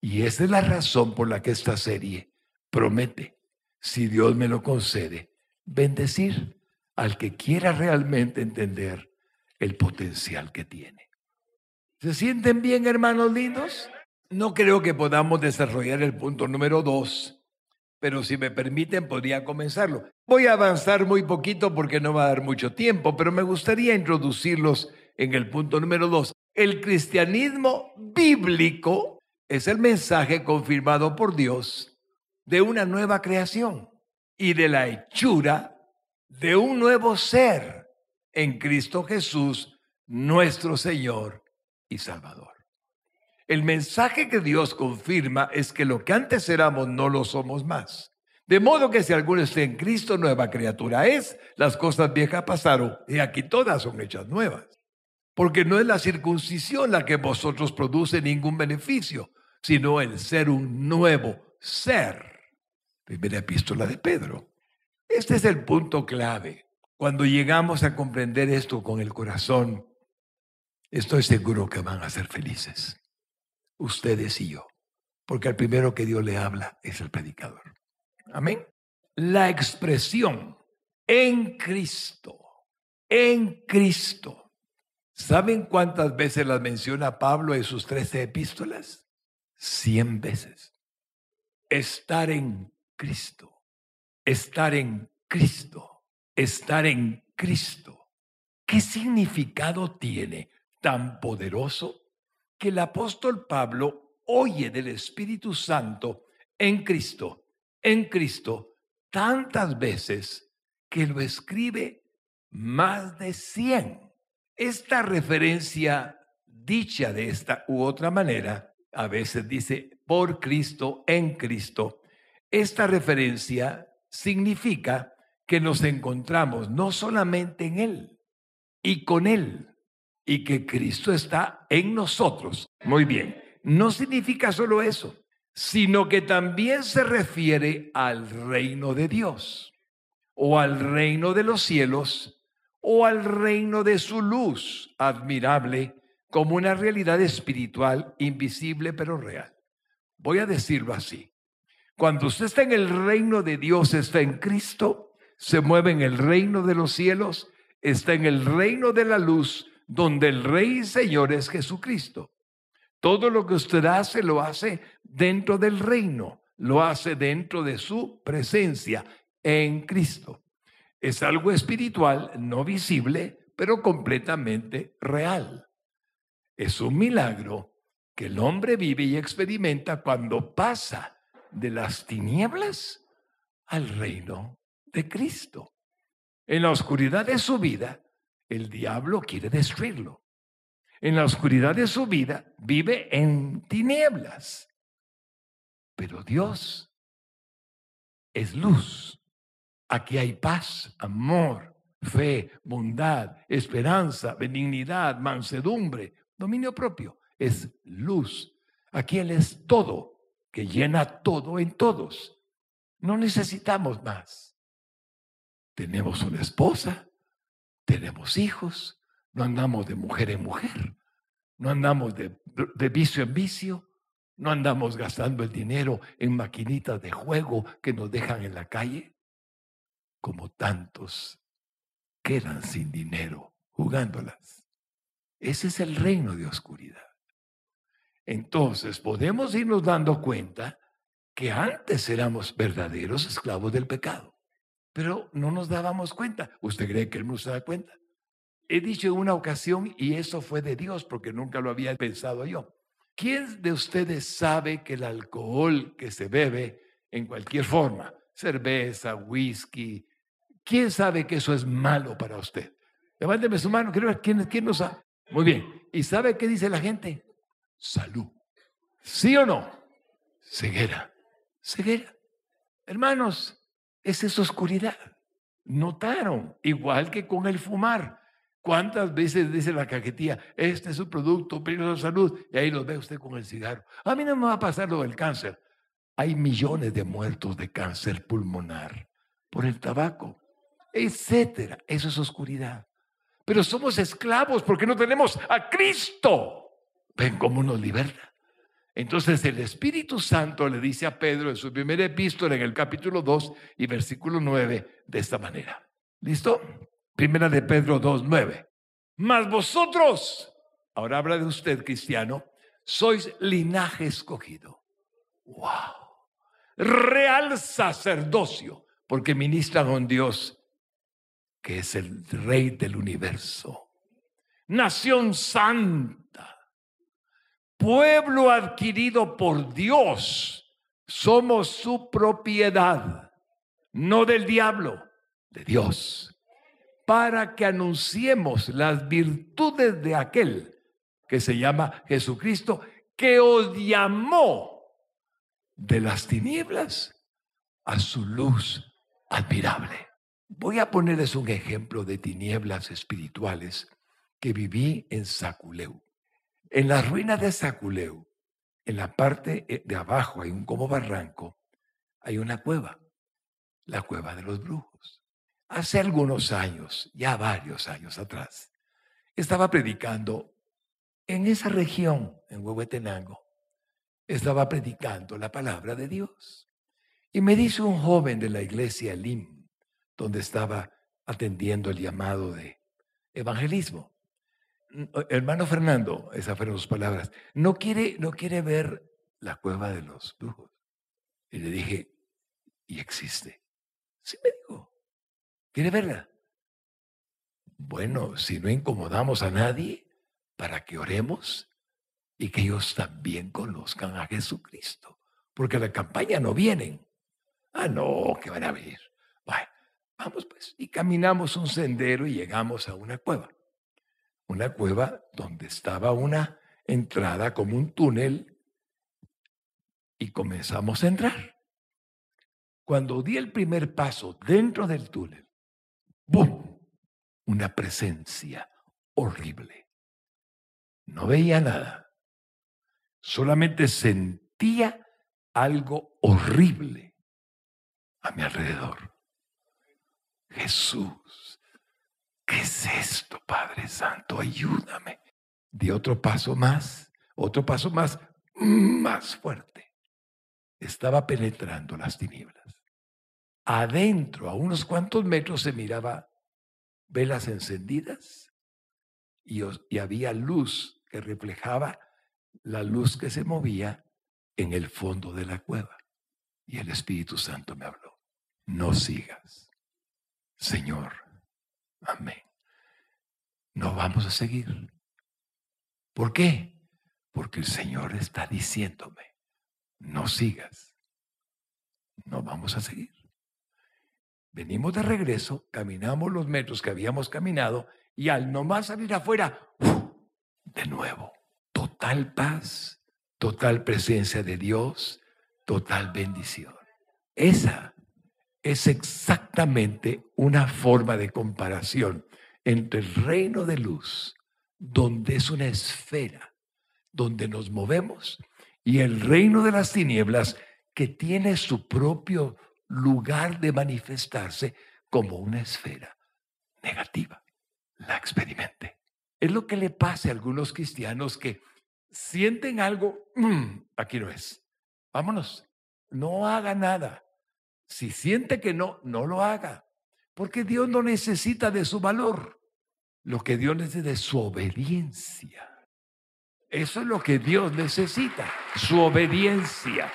Y esa es la razón por la que esta serie promete, si Dios me lo concede, bendecir al que quiera realmente entender el potencial que tiene. ¿Se sienten bien, hermanos lindos? No creo que podamos desarrollar el punto número dos, pero si me permiten podría comenzarlo. Voy a avanzar muy poquito porque no va a dar mucho tiempo, pero me gustaría introducirlos en el punto número dos. El cristianismo bíblico es el mensaje confirmado por Dios de una nueva creación y de la hechura de un nuevo ser en Cristo Jesús, nuestro Señor y Salvador. El mensaje que Dios confirma es que lo que antes éramos no lo somos más. De modo que si alguno está en Cristo, nueva criatura es, las cosas viejas pasaron y aquí todas son hechas nuevas. Porque no es la circuncisión la que vosotros produce ningún beneficio, sino el ser un nuevo ser. Primera epístola de Pedro. Este es el punto clave. Cuando llegamos a comprender esto con el corazón, estoy seguro que van a ser felices, ustedes y yo, porque el primero que Dios le habla es el predicador. Amén. La expresión en Cristo, en Cristo. ¿Saben cuántas veces las menciona Pablo en sus trece epístolas? Cien veces. Estar en Cristo, estar en Cristo estar en Cristo. ¿Qué significado tiene tan poderoso que el apóstol Pablo oye del Espíritu Santo en Cristo, en Cristo, tantas veces que lo escribe más de 100? Esta referencia dicha de esta u otra manera, a veces dice por Cristo, en Cristo, esta referencia significa que nos encontramos no solamente en Él y con Él, y que Cristo está en nosotros. Muy bien, no significa solo eso, sino que también se refiere al reino de Dios, o al reino de los cielos, o al reino de su luz, admirable como una realidad espiritual invisible pero real. Voy a decirlo así. Cuando usted está en el reino de Dios, está en Cristo, se mueve en el reino de los cielos, está en el reino de la luz, donde el Rey y Señor es Jesucristo. Todo lo que usted hace lo hace dentro del reino, lo hace dentro de su presencia en Cristo. Es algo espiritual, no visible, pero completamente real. Es un milagro que el hombre vive y experimenta cuando pasa de las tinieblas al reino de Cristo. En la oscuridad de su vida, el diablo quiere destruirlo. En la oscuridad de su vida vive en tinieblas. Pero Dios es luz. Aquí hay paz, amor, fe, bondad, esperanza, benignidad, mansedumbre, dominio propio. Es luz. Aquí Él es todo, que llena todo en todos. No necesitamos más. Tenemos una esposa, tenemos hijos, no andamos de mujer en mujer, no andamos de, vicio en vicio, no andamos gastando el dinero en maquinitas de juego que nos dejan en la calle, como tantos quedan sin dinero jugándolas. Ese es el reino de oscuridad. Entonces podemos irnos dando cuenta que antes éramos verdaderos esclavos del pecado pero no nos dábamos cuenta. ¿Usted cree que él no se da cuenta? He dicho en una ocasión, y eso fue de Dios, porque nunca lo había pensado yo. ¿Quién de ustedes sabe que el alcohol que se bebe en cualquier forma, cerveza, whisky, quién sabe que eso es malo para usted? Levánteme su mano, quiero ver quién, quién lo sabe. Muy bien. ¿Y sabe qué dice la gente? Salud. ¿Sí o no? Ceguera. Ceguera. Hermanos, es esa oscuridad. Notaron, igual que con el fumar. ¿Cuántas veces dice la cajetilla, este es un producto peligroso de salud? Y ahí lo ve usted con el cigarro. A mí no me va a pasar lo del cáncer. Hay millones de muertos de cáncer pulmonar por el tabaco, etcétera. Eso es oscuridad. Pero somos esclavos porque no tenemos a Cristo. Ven cómo nos liberta. Entonces el Espíritu Santo le dice a Pedro en su primera epístola en el capítulo 2 y versículo 9 de esta manera. ¿Listo? Primera de Pedro 2, 9. Mas vosotros, ahora habla de usted cristiano, sois linaje escogido. ¡Wow! Real sacerdocio, porque ministran un Dios que es el rey del universo. Nación santa pueblo adquirido por Dios. Somos su propiedad, no del diablo, de Dios, para que anunciemos las virtudes de aquel que se llama Jesucristo, que os llamó de las tinieblas a su luz admirable. Voy a ponerles un ejemplo de tinieblas espirituales que viví en Saculeu. En las ruinas de Saculeu, en la parte eh, de abajo hay un como barranco, hay una cueva, la cueva de los brujos. Hace algunos años, ya varios años atrás, estaba predicando en esa región, en Huehuetenango. Estaba predicando la palabra de Dios. Y me dice un joven de la iglesia Lim, donde estaba atendiendo el llamado de evangelismo. Hermano Fernando, esas fueron sus palabras, no quiere, no quiere ver la cueva de los brujos. Y le dije, ¿y existe? Sí me dijo, ¿quiere verla? Bueno, si no incomodamos a nadie para que oremos y que ellos también conozcan a Jesucristo, porque la campaña no vienen. Ah, no, que van a venir. Bueno, vamos pues. Y caminamos un sendero y llegamos a una cueva. Una cueva donde estaba una entrada como un túnel y comenzamos a entrar. Cuando di el primer paso dentro del túnel, ¡bum! Una presencia horrible. No veía nada. Solamente sentía algo horrible a mi alrededor. Jesús, ¿qué es esto, Padre Santo? Ayúdame. Di otro paso más, otro paso más, más fuerte. Estaba penetrando las tinieblas. Adentro, a unos cuantos metros, se miraba velas encendidas y, y había luz que reflejaba la luz que se movía en el fondo de la cueva. Y el Espíritu Santo me habló, no sigas. Señor, amén. No vamos a seguir. ¿Por qué? Porque el Señor está diciéndome, no sigas. No vamos a seguir. Venimos de regreso, caminamos los metros que habíamos caminado y al nomás salir afuera, de nuevo, total paz, total presencia de Dios, total bendición. Esa es exactamente una forma de comparación entre el reino de luz, donde es una esfera, donde nos movemos, y el reino de las tinieblas, que tiene su propio lugar de manifestarse como una esfera negativa. La experimente. Es lo que le pasa a algunos cristianos que sienten algo, mm, aquí no es. Vámonos, no haga nada. Si siente que no, no lo haga. Porque Dios no necesita de su valor. Lo que Dios necesita es su obediencia. Eso es lo que Dios necesita, su obediencia.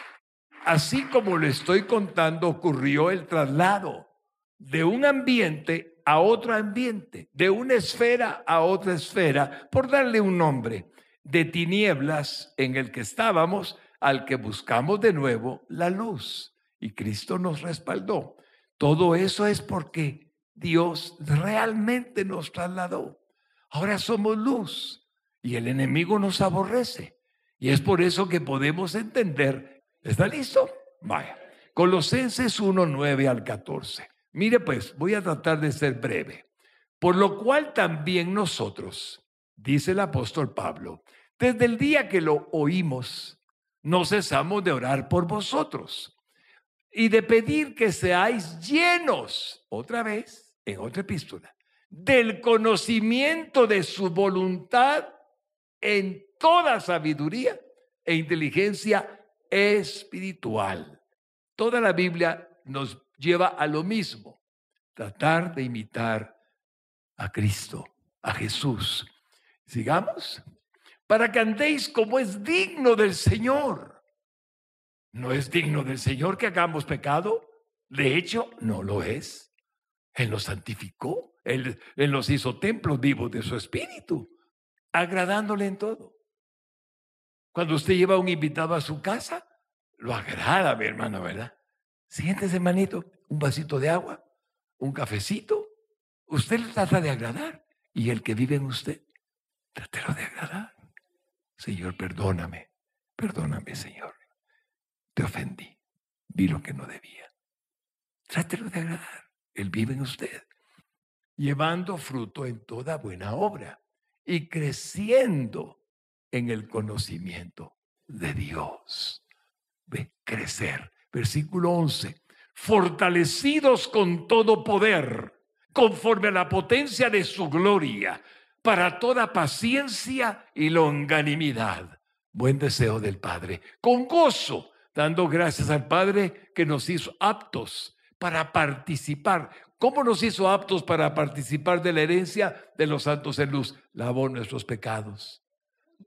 Así como lo estoy contando, ocurrió el traslado de un ambiente a otro ambiente, de una esfera a otra esfera, por darle un nombre, de tinieblas en el que estábamos al que buscamos de nuevo la luz y Cristo nos respaldó. Todo eso es porque Dios realmente nos trasladó. Ahora somos luz y el enemigo nos aborrece. Y es por eso que podemos entender. ¿Está listo? Vaya. Colosenses 1, 9 al 14. Mire pues, voy a tratar de ser breve. Por lo cual también nosotros, dice el apóstol Pablo, desde el día que lo oímos, no cesamos de orar por vosotros y de pedir que seáis llenos, otra vez, en otra epístola, del conocimiento de su voluntad en toda sabiduría e inteligencia espiritual. Toda la Biblia nos lleva a lo mismo, tratar de imitar a Cristo, a Jesús. Sigamos, para que andéis como es digno del Señor no es digno del Señor que hagamos pecado. De hecho, no lo es. Él nos santificó. Él, nos hizo templos vivos de su espíritu, agradándole en todo. Cuando usted lleva a un invitado a su casa, lo agrada, mi hermano, ¿verdad? Siéntese, hermanito, un vasito de agua, un cafecito. Usted le trata de agradar. Y el que vive en usted, trátelo de agradar. Señor, perdóname. Perdóname, Señor te ofendí, vi lo que no debía. Trátelo de agradar, Él vive en usted, llevando fruto en toda buena obra y creciendo en el conocimiento de Dios. Ve, crecer. Versículo 11. Fortalecidos con todo poder conforme a la potencia de su gloria, para toda paciencia y longanimidad. Buen deseo del Padre, con gozo, dando gracias al Padre que nos hizo aptos para participar. ¿Cómo nos hizo aptos para participar de la herencia de los santos en luz? Lavó nuestros pecados,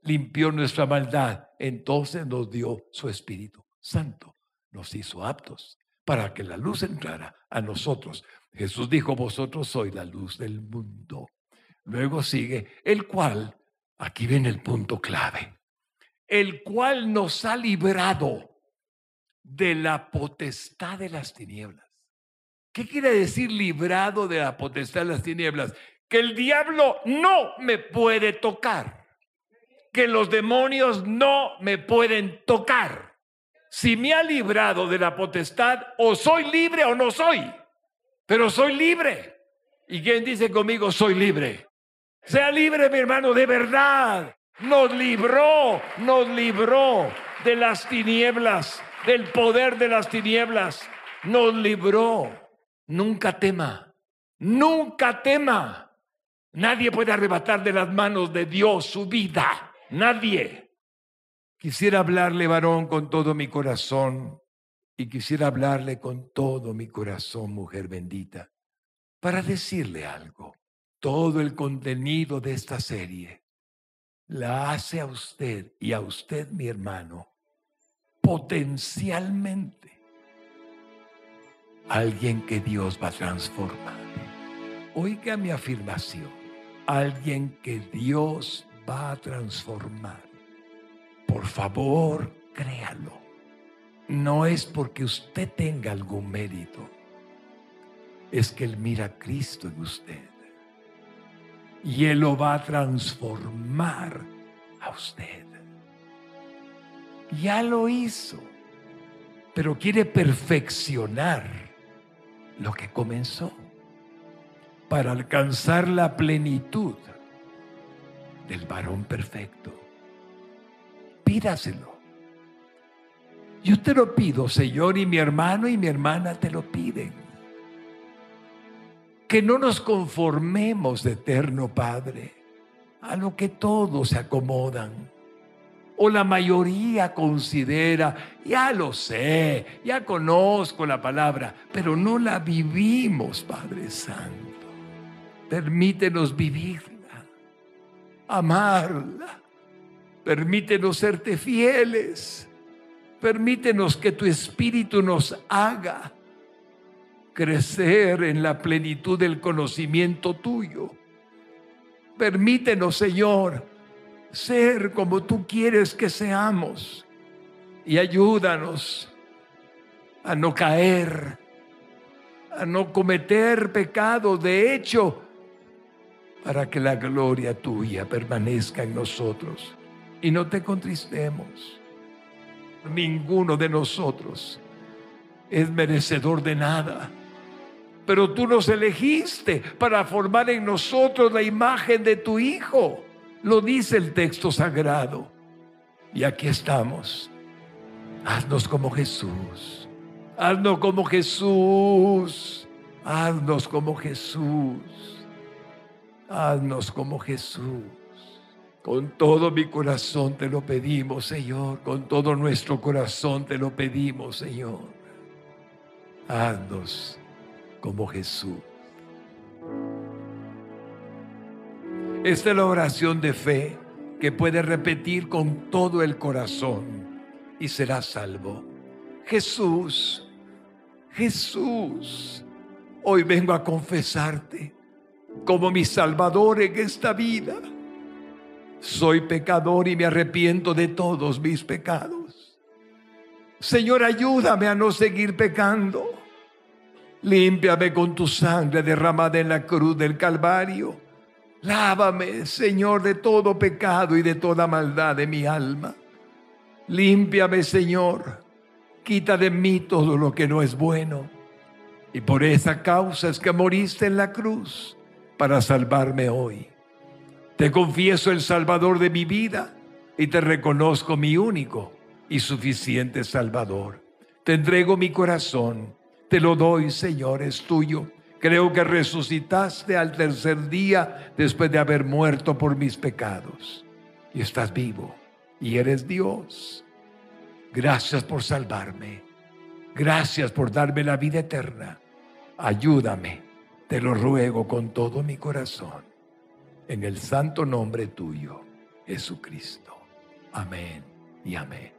limpió nuestra maldad, entonces nos dio su Espíritu Santo, nos hizo aptos para que la luz entrara a nosotros. Jesús dijo, vosotros sois la luz del mundo. Luego sigue, el cual, aquí viene el punto clave, el cual nos ha librado de la potestad de las tinieblas. ¿Qué quiere decir librado de la potestad de las tinieblas? Que el diablo no me puede tocar, que los demonios no me pueden tocar. Si me ha librado de la potestad, o soy libre o no soy, pero soy libre. ¿Y quién dice conmigo, soy libre? Sea libre, mi hermano, de verdad. Nos libró, nos libró de las tinieblas, del poder de las tinieblas. Nos libró. Nunca tema, nunca tema. Nadie puede arrebatar de las manos de Dios su vida. Nadie. Quisiera hablarle, varón, con todo mi corazón. Y quisiera hablarle con todo mi corazón, mujer bendita, para decirle algo todo el contenido de esta serie la hace a usted y a usted, mi hermano, potencialmente alguien que Dios va a transformar. Oiga mi afirmación, alguien que Dios va a transformar. Por favor, créalo. No es porque usted tenga algún mérito, es que Él mira a Cristo en usted y Él lo va a transformar a usted. Ya lo hizo, pero quiere perfeccionar lo que comenzó para alcanzar la plenitud del varón perfecto. Pídaselo. Yo te lo pido, Señor, y mi hermano y mi hermana te lo piden que no nos conformemos de eterno Padre a lo que todos se acomodan. O la mayoría considera, ya lo sé, ya conozco la palabra, pero no la vivimos, Padre Santo. Permítenos vivirla, amarla. Permítenos serte fieles. Permítenos que tu Espíritu nos haga crecer en la plenitud del conocimiento tuyo. Permítenos, Señor, ser como tú quieres que seamos y ayúdanos a no caer, a no cometer pecado. De hecho, para que la gloria tuya permanezca en nosotros y no te contristemos. Ninguno de nosotros es merecedor de nada pero tú nos elegiste para formar en nosotros la imagen de tu Hijo. Lo dice el texto sagrado. Y aquí estamos. Haznos como Jesús. Haznos como Jesús. Haznos como Jesús. Haznos como Jesús. Con todo mi corazón te lo pedimos, Señor. Con todo nuestro corazón te lo pedimos, Señor. Haznos como Jesús. Esta es la oración de fe que puede repetir con todo el corazón y será salvo. Jesús, Jesús, hoy vengo a confesarte como mi Salvador en esta vida. Soy pecador y me arrepiento de todos mis pecados. Señor, ayúdame a no seguir pecando. Límpiame con tu sangre derramada en la cruz del Calvario. Lávame, Señor, de todo pecado y de toda maldad de mi alma. Límpiame, Señor. Quita de mí todo lo que no es bueno. Y por esa causa es que moriste en la cruz para salvarme hoy. Te confieso el Salvador de mi vida y te reconozco mi único y suficiente Salvador. Te entrego mi corazón te lo doy, Señor, es tuyo. Creo que resucitaste al tercer día después de haber muerto por mis pecados. Y estás vivo y eres Dios. Gracias por salvarme. Gracias por darme la vida eterna. Ayúdame, te lo ruego con todo mi corazón. En el santo nombre tuyo, Jesucristo. Amén y amén.